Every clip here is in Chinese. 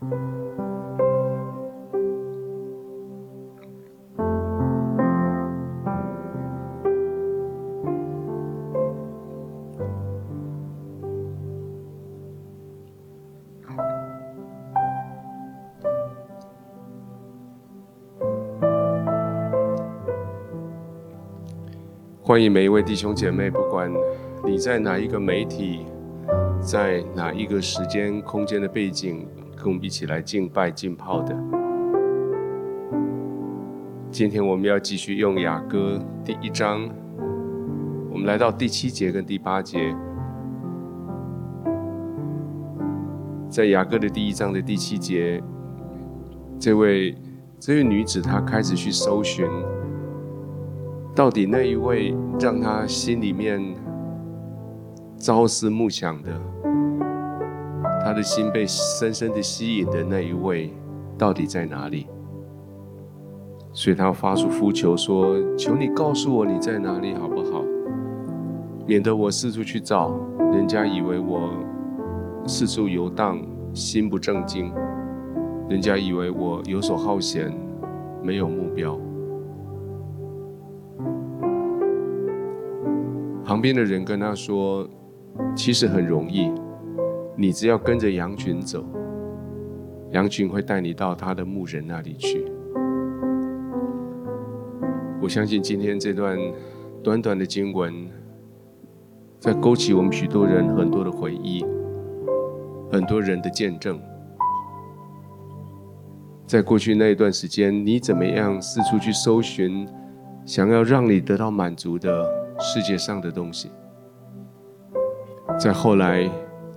欢迎每一位弟兄姐妹，不管你在哪一个媒体，在哪一个时间空间的背景，跟我们一起来敬拜浸泡的。今天我们要继续用雅歌第一章，我们来到第七节跟第八节。在雅歌的第一章的第七节，这位这位女子她开始去搜寻。到底那一位让她心里面朝思暮想的，他的心被深深的吸引的那一位，到底在哪里？所以他发出呼求说：“求你告诉我你在哪里，好不好？免得我四处去找，人家以为我四处游荡，心不正经；人家以为我游手好闲，没有目标。”旁边的人跟他说：“其实很容易，你只要跟着羊群走，羊群会带你到他的牧人那里去。”我相信今天这段短短的经文，在勾起我们许多人很多的回忆，很多人的见证。在过去那一段时间，你怎么样四处去搜寻，想要让你得到满足的？世界上的东西，在后来，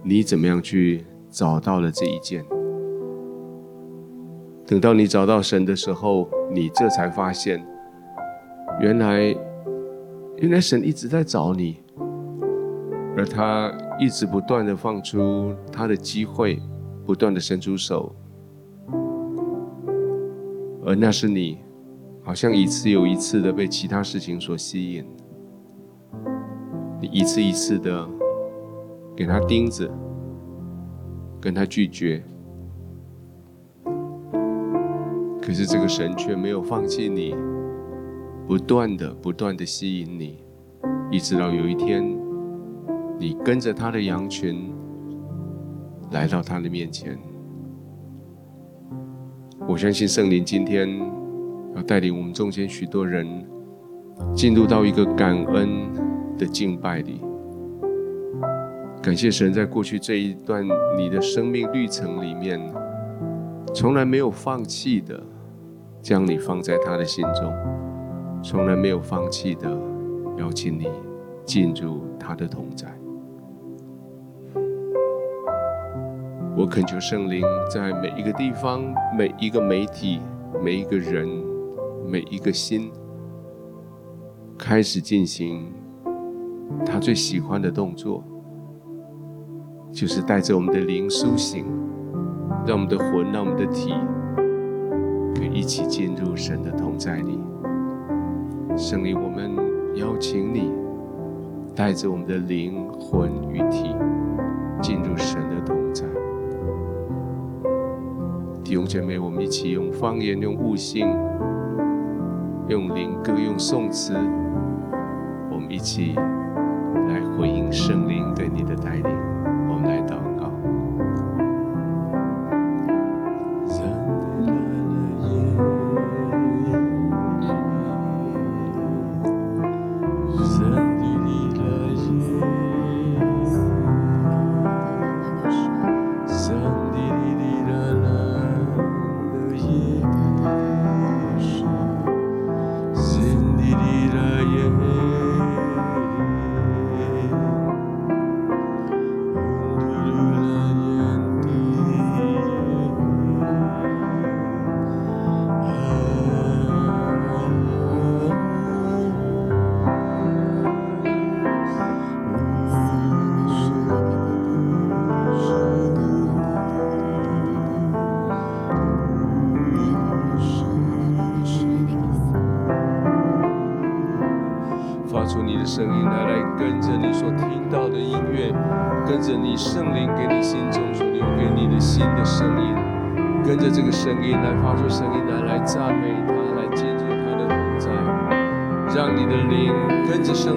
你怎么样去找到了这一件？等到你找到神的时候，你这才发现，原来，原来神一直在找你，而他一直不断的放出他的机会，不断的伸出手，而那是你，好像一次又一次的被其他事情所吸引。你一次一次的给他钉子，跟他拒绝，可是这个神却没有放弃你，不断的不断的吸引你，一直到有一天，你跟着他的羊群来到他的面前。我相信圣灵今天要带领我们中间许多人进入到一个感恩。的敬拜里，感谢神，在过去这一段你的生命历程里面，从来没有放弃的将你放在他的心中，从来没有放弃的邀请你进入他的同在。我恳求圣灵在每一个地方、每一个媒体、每一个人、每一个心，开始进行。他最喜欢的动作，就是带着我们的灵苏醒，让我们的魂、让我们的体，可以一起进入神的同在里。圣灵，我们邀请你，带着我们的灵魂与体，进入神的同在。弟兄姐妹，我们一起用方言、用悟性、用灵歌、用颂词，我们一起。来回应圣灵对你的带领，我们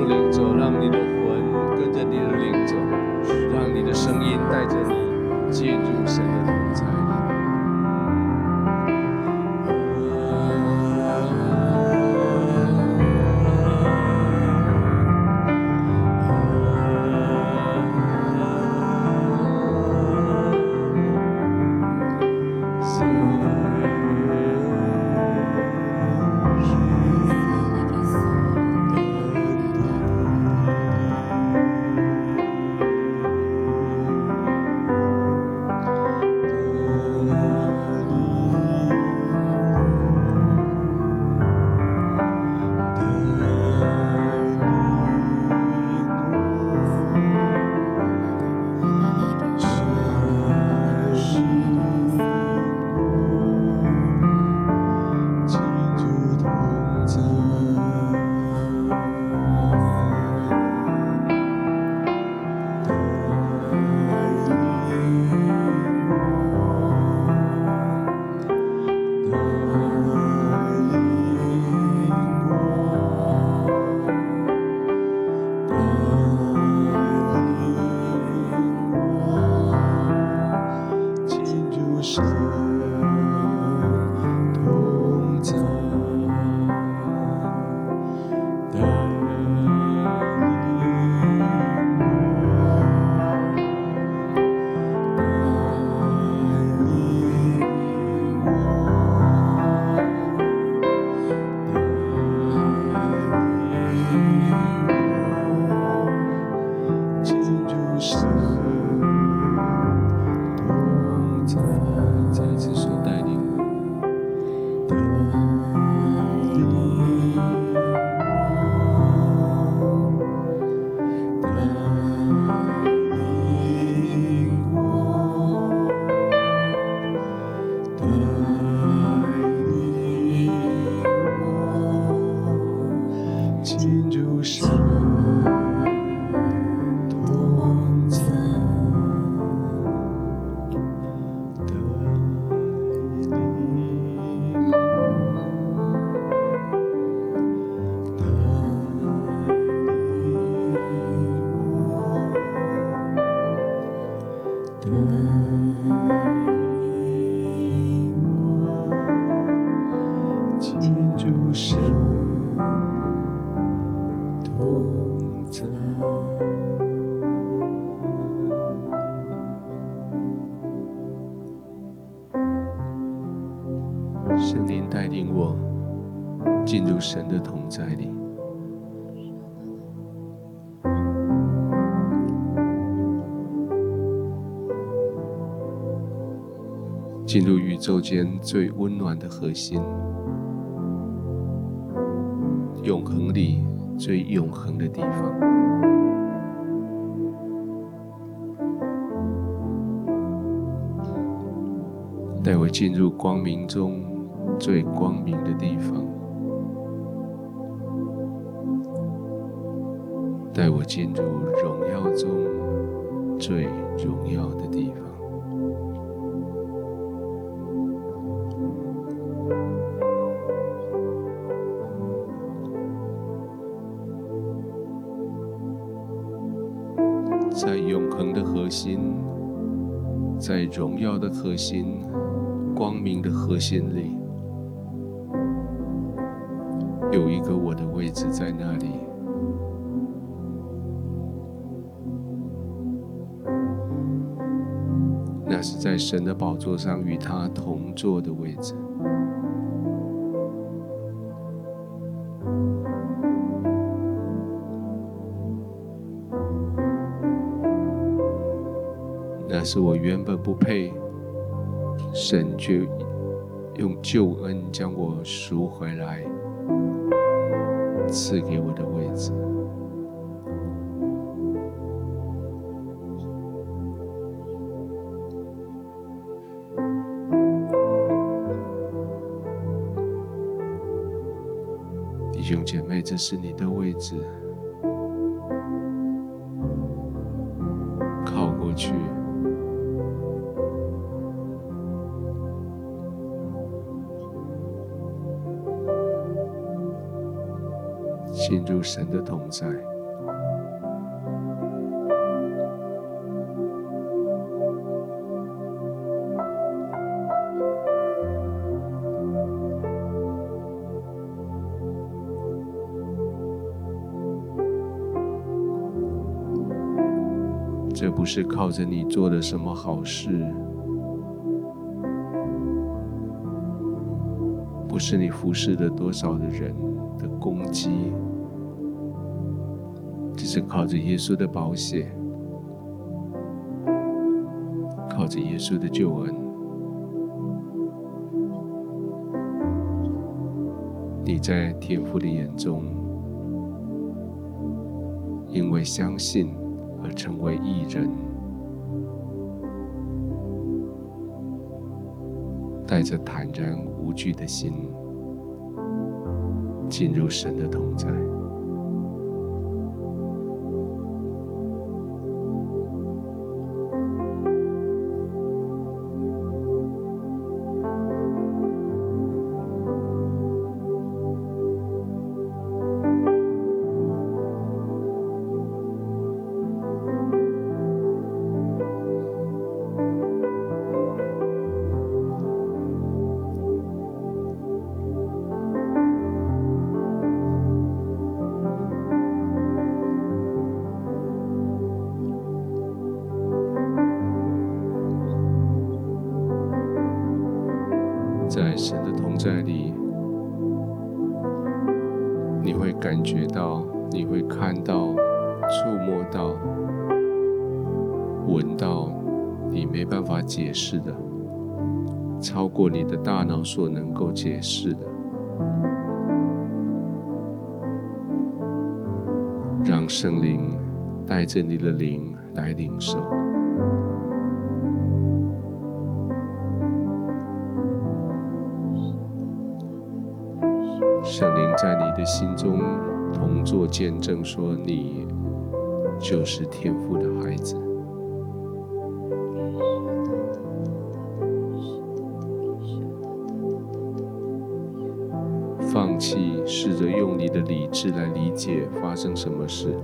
领走，让你的魂跟着你的灵走，让你的声音带着你进入神的神灵带领我进入神的同在里。进入宇宙间最温暖的核心，永恒里最永恒的地方，带我进入光明中最光明的地方。带我进入荣耀中最荣耀的地方，荣耀的核心，光明的核心里，有一个我的位置在那里。那是在神的宝座上与他同坐的位置。是我原本不配，神却用救恩将我赎回来，赐给我的位置。弟兄姐妹，这是你的位置。神的同在。这不是靠着你做了什么好事，不是你服侍了多少的人的功绩，只是靠着耶稣的宝血，靠着耶稣的救恩，你在天父的眼中，因为相信。而成为义人，带着坦然无惧的心，进入神的同。在解释的，超过你的大脑所能够解释的，让圣灵带着你的灵来领受。圣灵在你的心中同作见证，说你就是天父的孩子。什么事，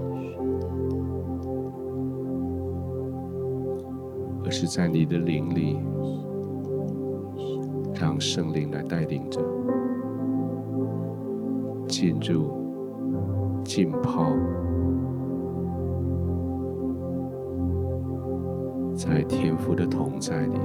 而是在你的灵里，让圣灵来带领着。进入、浸泡，在天父的同在里。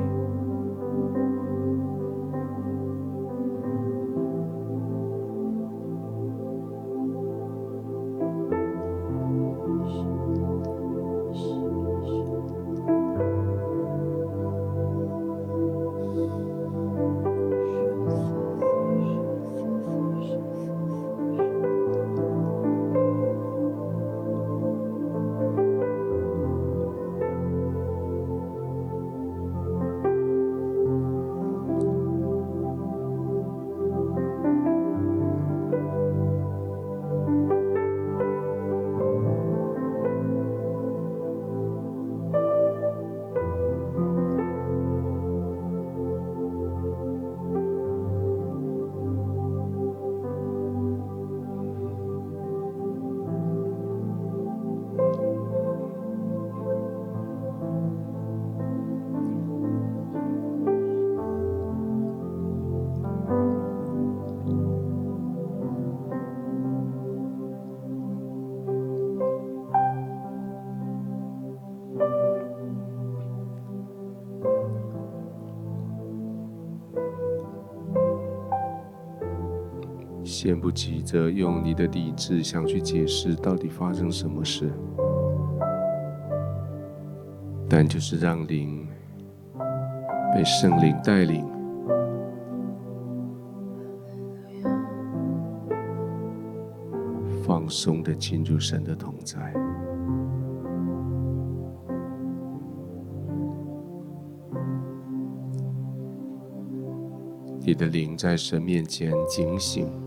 先不急着用你的理智想去解释到底发生什么事，但就是让灵被圣灵带领，放松的进入神的同在。你的灵在神面前警醒。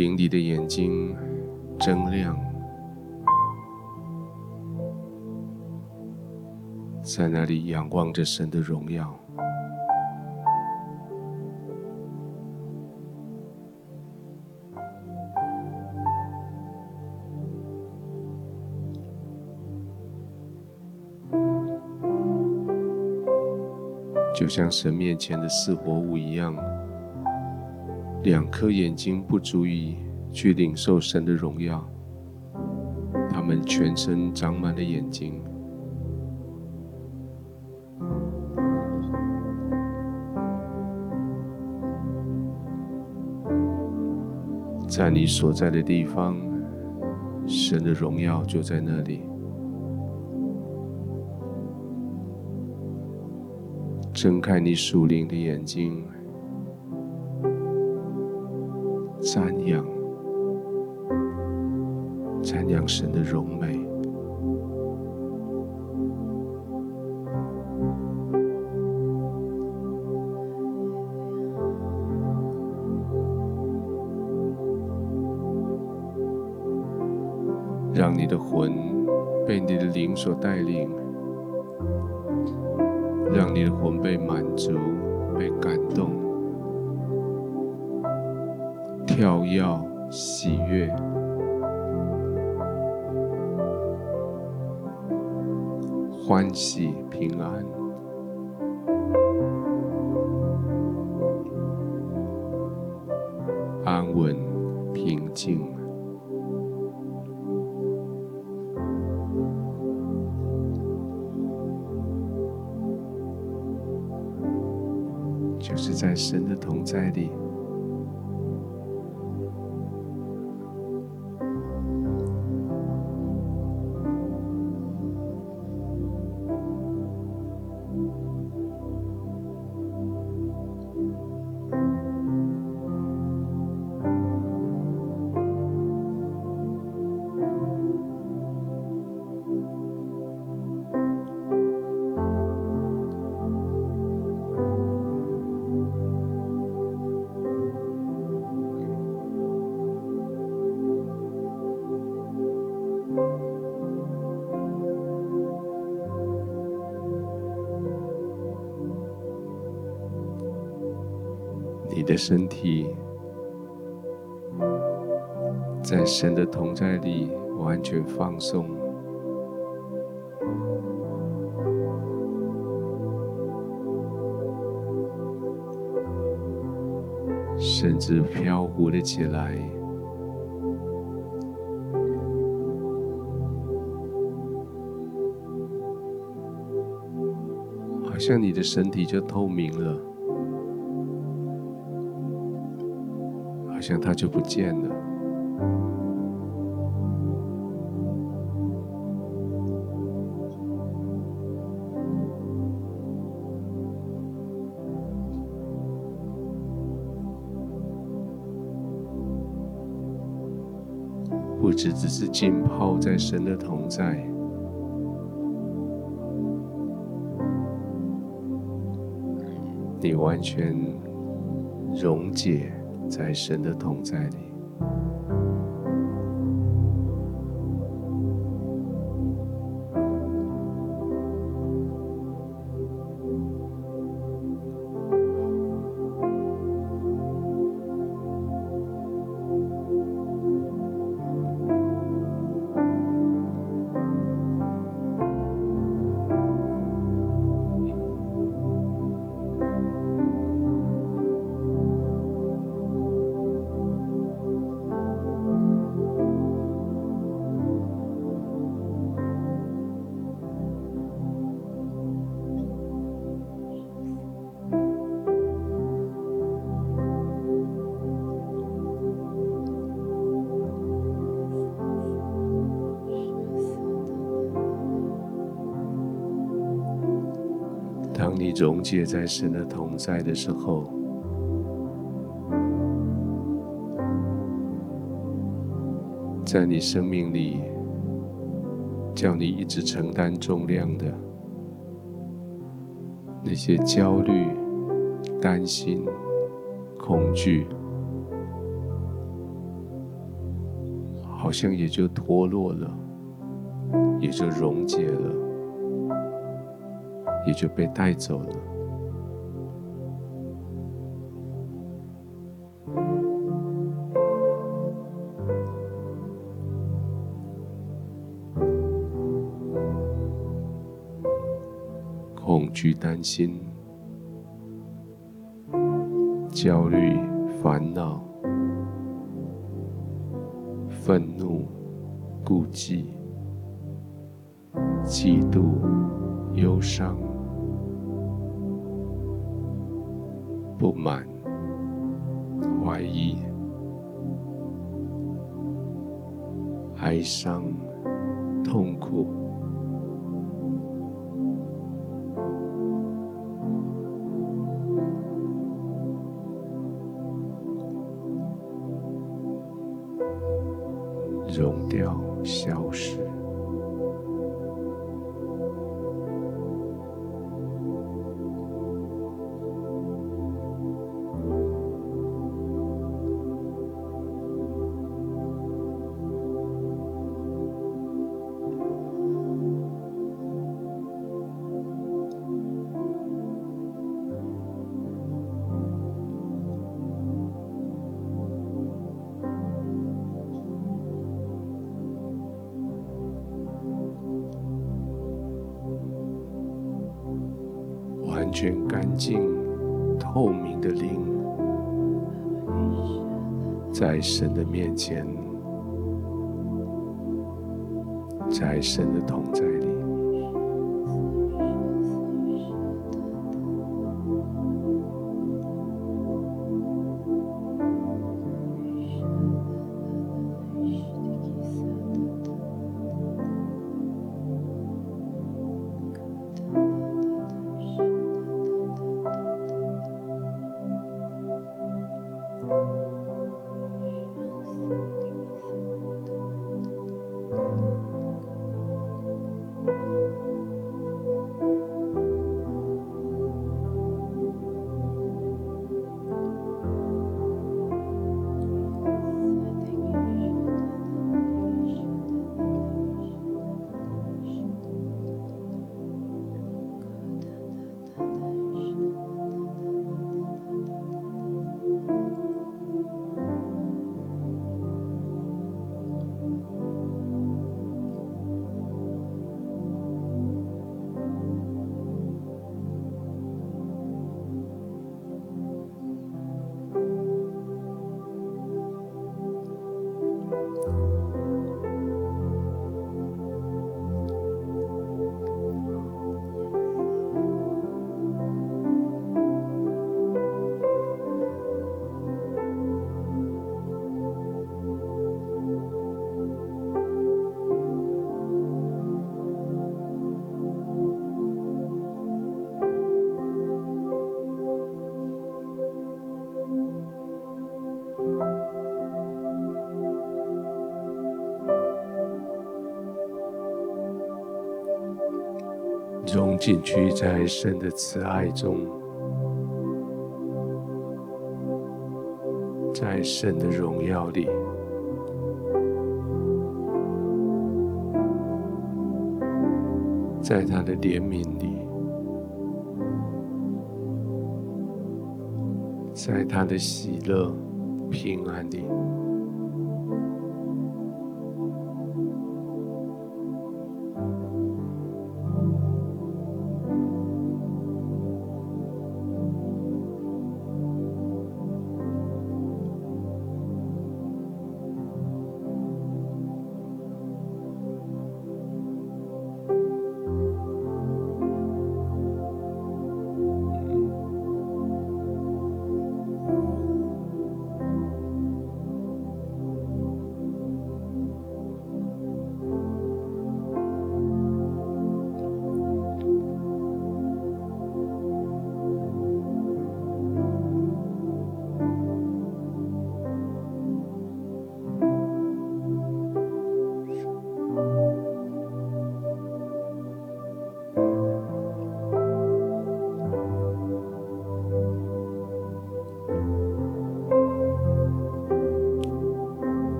顶你的眼睛睁亮，在那里仰望着神的荣耀。就像神面前的四活物一样。两颗眼睛不足以去领受神的荣耀，他们全身长满了眼睛。在你所在的地方，神的荣耀就在那里。睁开你属灵的眼睛，瞻仰，瞻仰神的荣美。让你的魂被你的灵所带领，让你的魂被满足、被感动、跳跃、喜悦、欢喜、平安、安稳、平静。就是在神的同在里。的身体在神的同在里完全放松，甚至飘忽了起来，好像你的身体就透明了。像它就不见了，不只只是浸泡在神的同在，你完全溶解。在神的同在里。溶解在神的同在的时候，在你生命里，叫你一直承担重量的那些焦虑、担心、恐惧，好像也就脱落了，也就溶解了。也就被带走了。恐惧、担心，焦虑、烦恼、愤怒、顾忌、嫉妒、忧伤、不满、怀疑、哀伤、痛苦。在神的面前，在神的同在。进去，在神的慈爱中，在神的荣耀里，在他的怜悯里，在他的喜乐、平安里。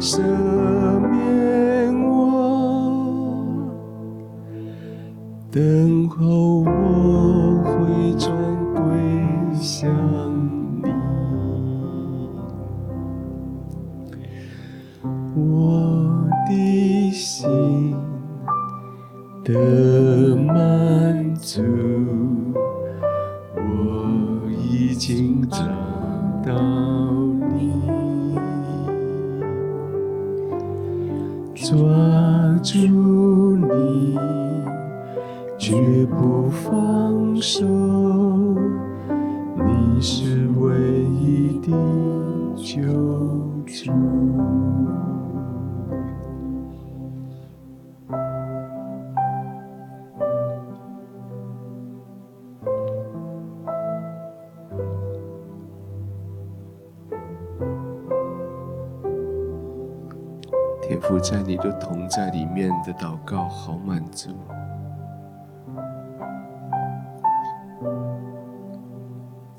赦免我等候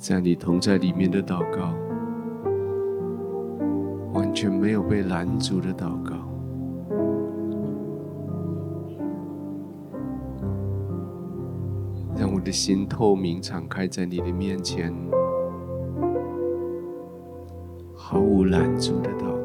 在你同在里面的祷告，完全没有被拦阻的祷告，让我的心透明敞开在你的面前，毫无拦阻的祷告。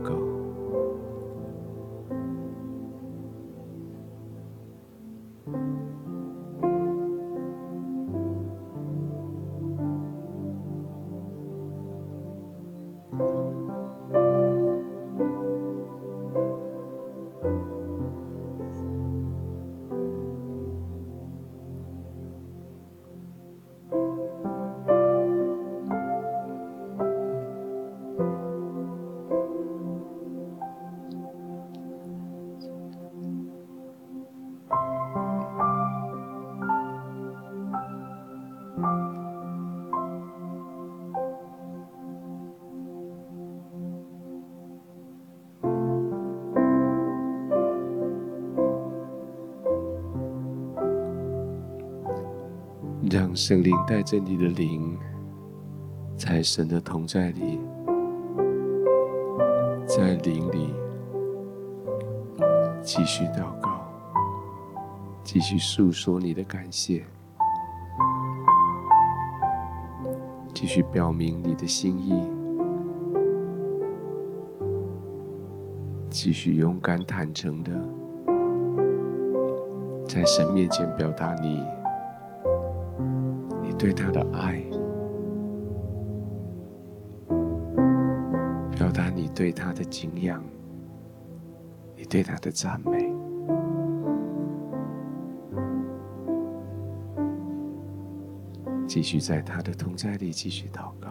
圣灵带着你的灵，在神的同在里，在灵里继续祷告，继续诉说你的感谢，继续表明你的心意，继续勇敢坦诚的在神面前表达你。对他的爱，表达你对他的敬仰，你对他的赞美，继续在他的同在里继续祷告。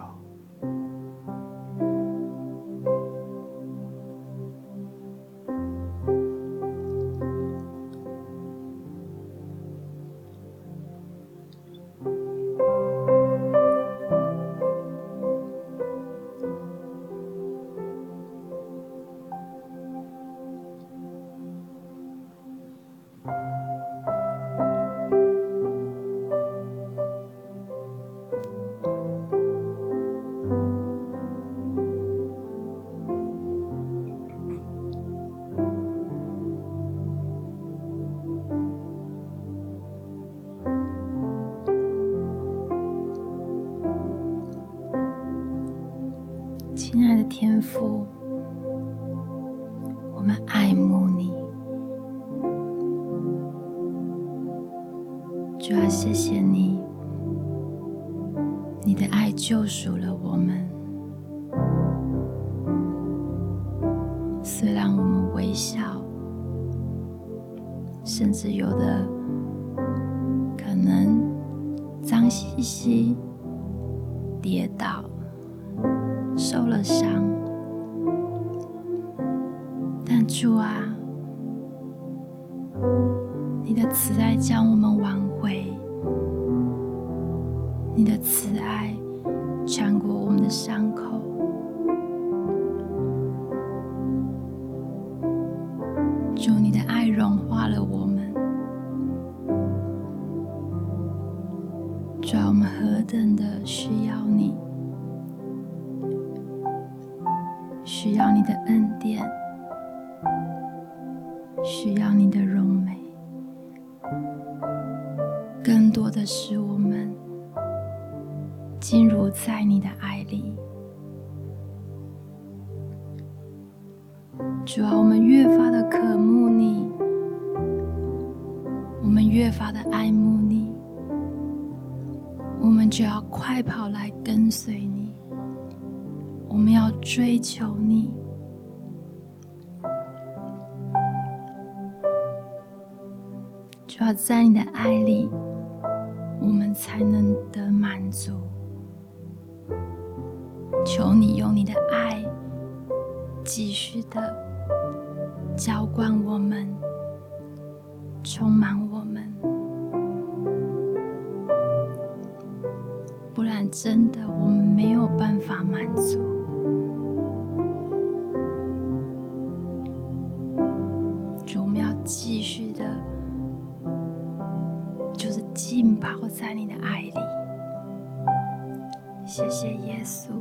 亲爱的天父，我们爱慕你。主啊，谢谢你，你的爱救赎了我们。虽然我们微笑，甚至有的可能脏兮兮、进入在你的爱里，主啊，我们越发的渴慕你，我们越发的爱慕你，我们就要快跑来跟随你，我们要追求你，主要在你的爱里。我们才能得满足。求你用你的爱继续的浇灌我们，充满我们，不然真的我们没有办法满足。谢耶稣，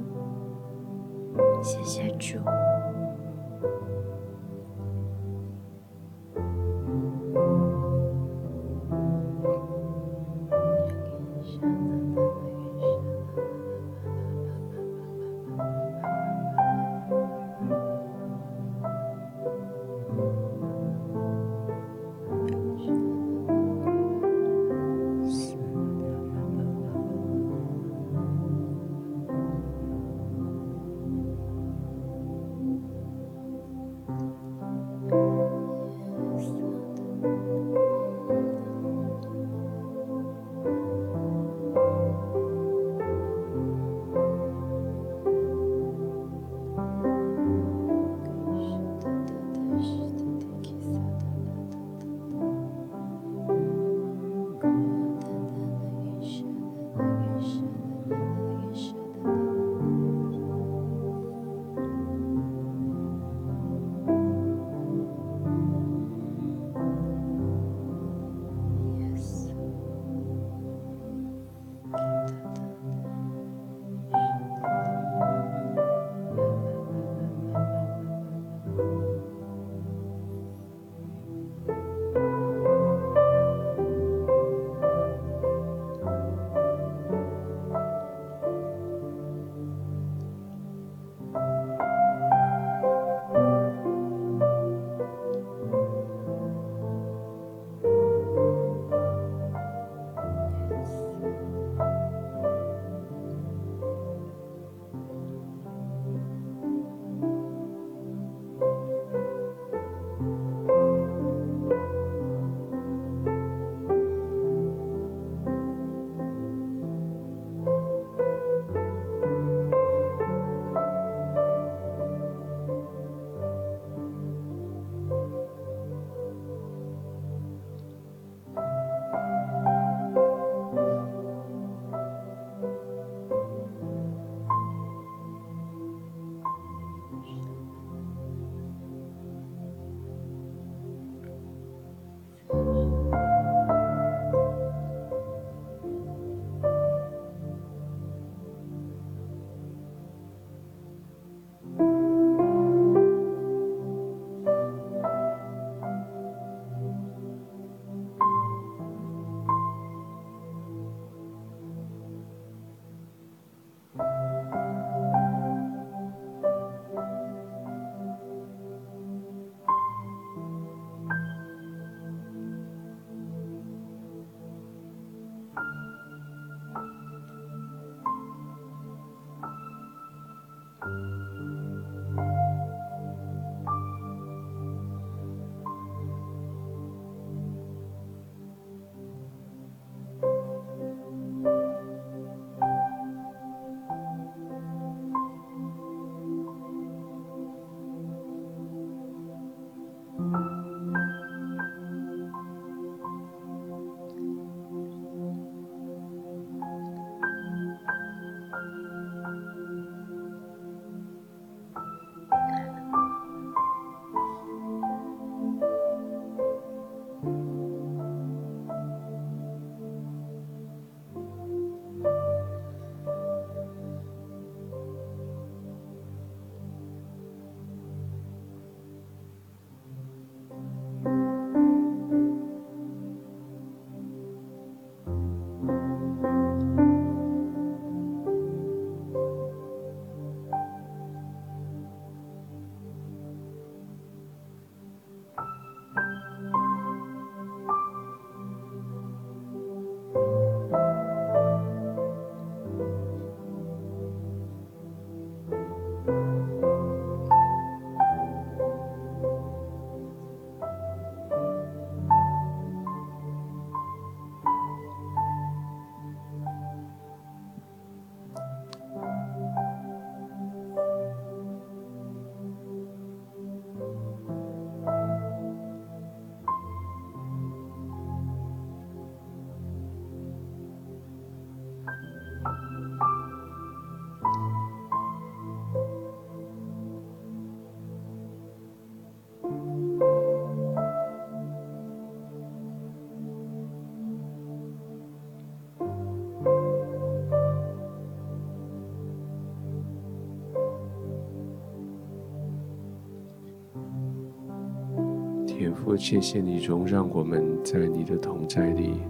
父，谢谢你容让我们在你的同在里，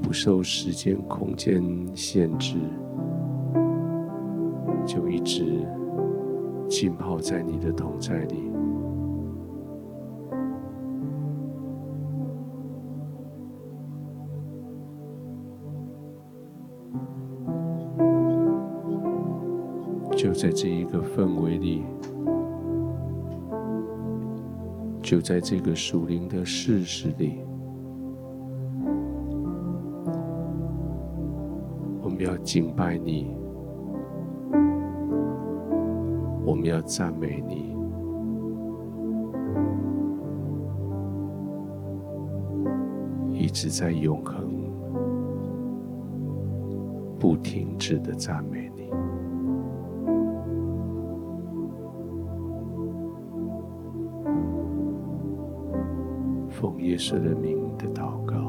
不受时间、空间限制，就一直浸泡在你的同在里。就在这一个氛围里。就在这个属灵的事实里，我们要敬拜你，我们要赞美你，一直在永恒、不停止的赞美。你。奉耶稣的名的祷告。